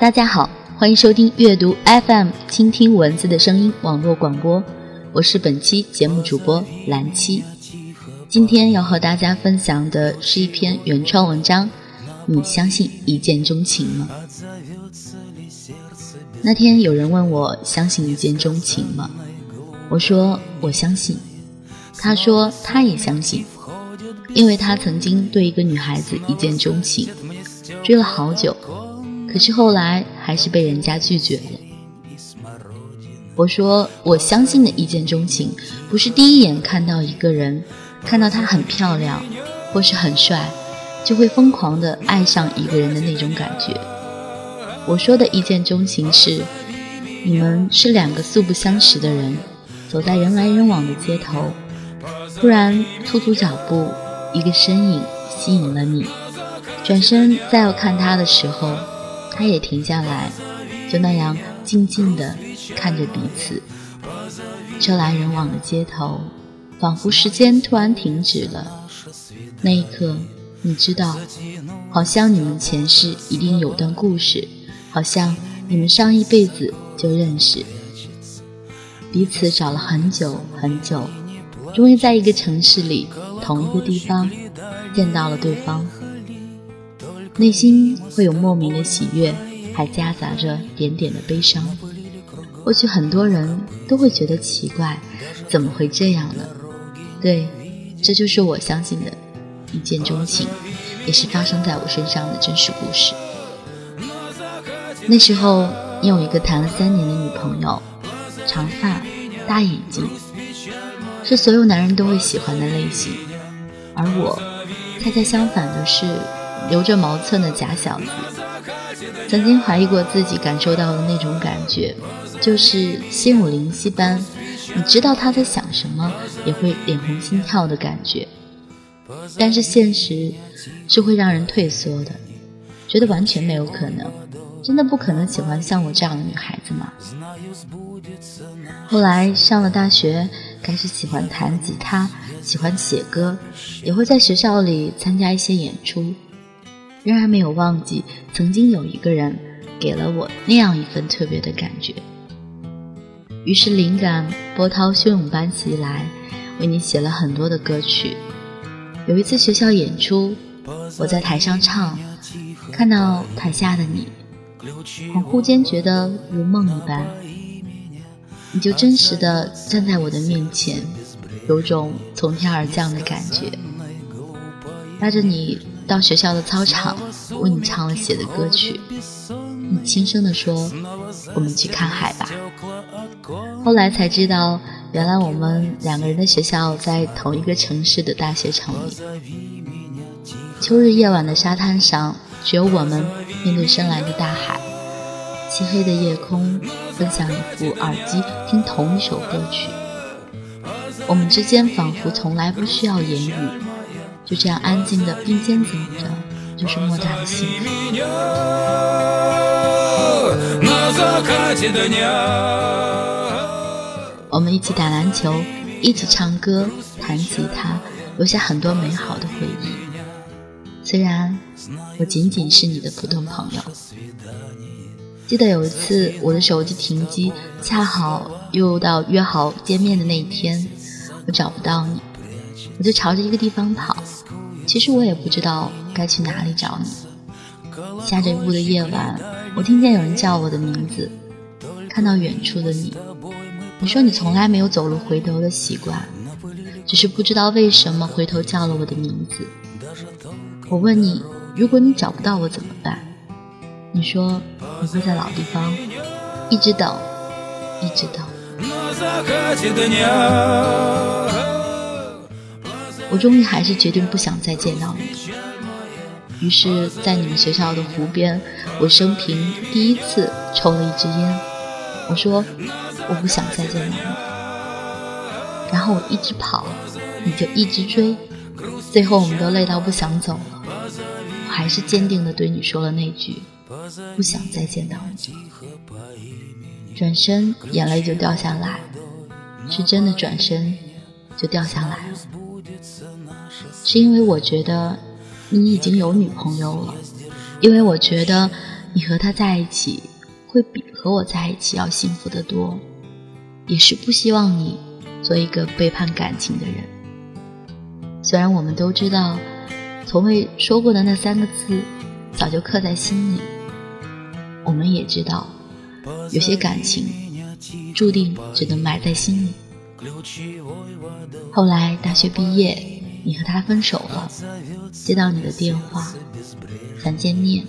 大家好，欢迎收听阅读 FM，倾听文字的声音网络广播，我是本期节目主播蓝七。今天要和大家分享的是一篇原创文章。你相信一见钟情吗？那天有人问我相信一见钟情吗？我说我相信。他说他也相信，因为他曾经对一个女孩子一见钟情，追了好久，可是后来还是被人家拒绝了。我说我相信的一见钟情，不是第一眼看到一个人，看到他很漂亮，或是很帅。就会疯狂的爱上一个人的那种感觉。我说的一见钟情是，你们是两个素不相识的人，走在人来人往的街头，突然突突脚步，一个身影吸引了你，转身再要看他的时候，他也停下来，就那样静静的看着彼此。车来人往的街头，仿佛时间突然停止了，那一刻。你知道，好像你们前世一定有段故事，好像你们上一辈子就认识，彼此找了很久很久，终于在一个城市里，同一个地方见到了对方，内心会有莫名的喜悦，还夹杂着点点的悲伤。或许很多人都会觉得奇怪，怎么会这样呢？对，这就是我相信的。一见钟情，也是发生在我身上的真实故事。那时候，你有一个谈了三年的女朋友，长发、大眼睛，是所有男人都会喜欢的类型。而我，恰恰相反的是，留着毛寸的假小子。曾经怀疑过自己感受到的那种感觉，就是心有灵犀般，你知道他在想什么，也会脸红心跳的感觉。但是现实是会让人退缩的，觉得完全没有可能，真的不可能喜欢像我这样的女孩子吗？后来上了大学，开始喜欢弹吉他，喜欢写歌，也会在学校里参加一些演出，仍然没有忘记曾经有一个人给了我那样一份特别的感觉。于是灵感波涛汹涌般袭来，为你写了很多的歌曲。有一次学校演出，我在台上唱，看到台下的你，恍惚间觉得如梦一般，你就真实的站在我的面前，有种从天而降的感觉。拉着你到学校的操场，为你唱了写的歌曲，你轻声地说：“我们去看海吧。”后来才知道。原来我们两个人的学校在同一个城市的大学城里。秋日夜晚的沙滩上，只有我们面对深蓝的大海，漆黑的夜空，分享一副耳机听同一首歌曲。我们之间仿佛从来不需要言语，就这样安静的并肩走着，就是莫大的幸福。我们一起打篮球，一起唱歌、弹吉他，留下很多美好的回忆。虽然我仅仅是你的普通朋友。记得有一次，我的手机停机，恰好又到约好见面的那一天，我找不到你，我就朝着一个地方跑。其实我也不知道该去哪里找你。下着雾的夜晚，我听见有人叫我的名字，看到远处的你。你说你从来没有走路回头的习惯，只是不知道为什么回头叫了我的名字。我问你，如果你找不到我怎么办？你说你会在老地方一直等，一直等。我终于还是决定不想再见到你。于是，在你们学校的湖边，我生平第一次抽了一支烟。我说。我不想再见到你，然后我一直跑，你就一直追，最后我们都累到不想走了，我还是坚定地对你说了那句不想再见到你。转身眼泪就掉下来，是真的转身就掉下来了，是因为我觉得你已经有女朋友了，因为我觉得你和他在一起会比和我在一起要幸福得多，也是不希望你做一个背叛感情的人。虽然我们都知道，从未说过的那三个字早就刻在心里，我们也知道，有些感情注定只能埋在心里。后来大学毕业，你和他分手了，接到你的电话，想见面。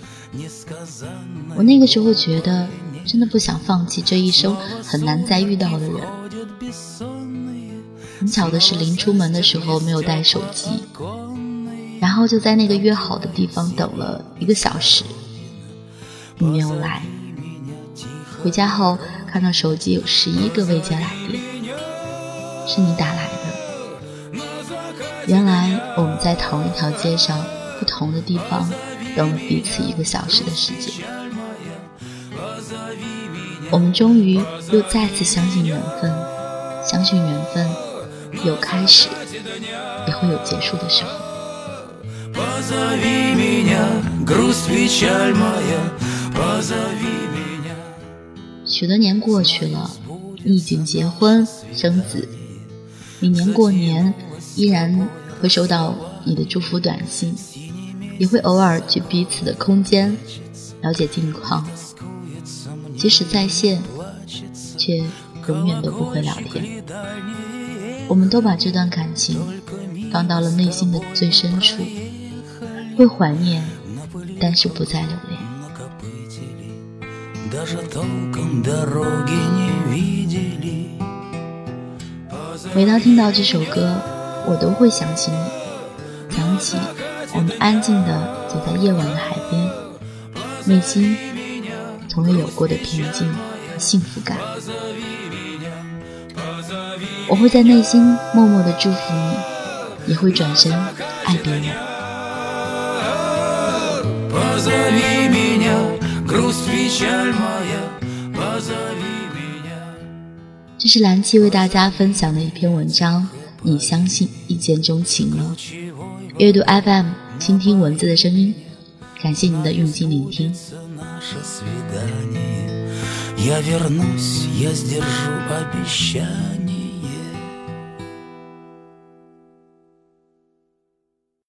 我那个时候觉得，真的不想放弃这一生很难再遇到的人。很巧的是，临出门的时候没有带手机，然后就在那个约好的地方等了一个小时，你没有来。回家后看到手机有十一个未接来电。是你打来的。原来我们在同一条街上，不同的地方等了彼此一个小时的时间。我们终于又再次相信缘分，相信缘分有开始，也会有结束的时候。许多年过去了，你已经结婚生子。每年过年，依然会收到你的祝福短信，也会偶尔去彼此的空间了解近况。即使在线，却永远都不会聊天。我们都把这段感情放到了内心的最深处，会怀念，但是不再留恋。每当听到这首歌，我都会想起你，想起我们安静的走在夜晚的海边，内心从未有过的平静和幸福感。我会在内心默默的祝福你，也会转身爱别人。这是蓝七为大家分享的一篇文章。你相信一见钟情吗？阅读 FM，倾听文字的声音。感谢您的用心聆听。Я вернусь, я сдержу обещание.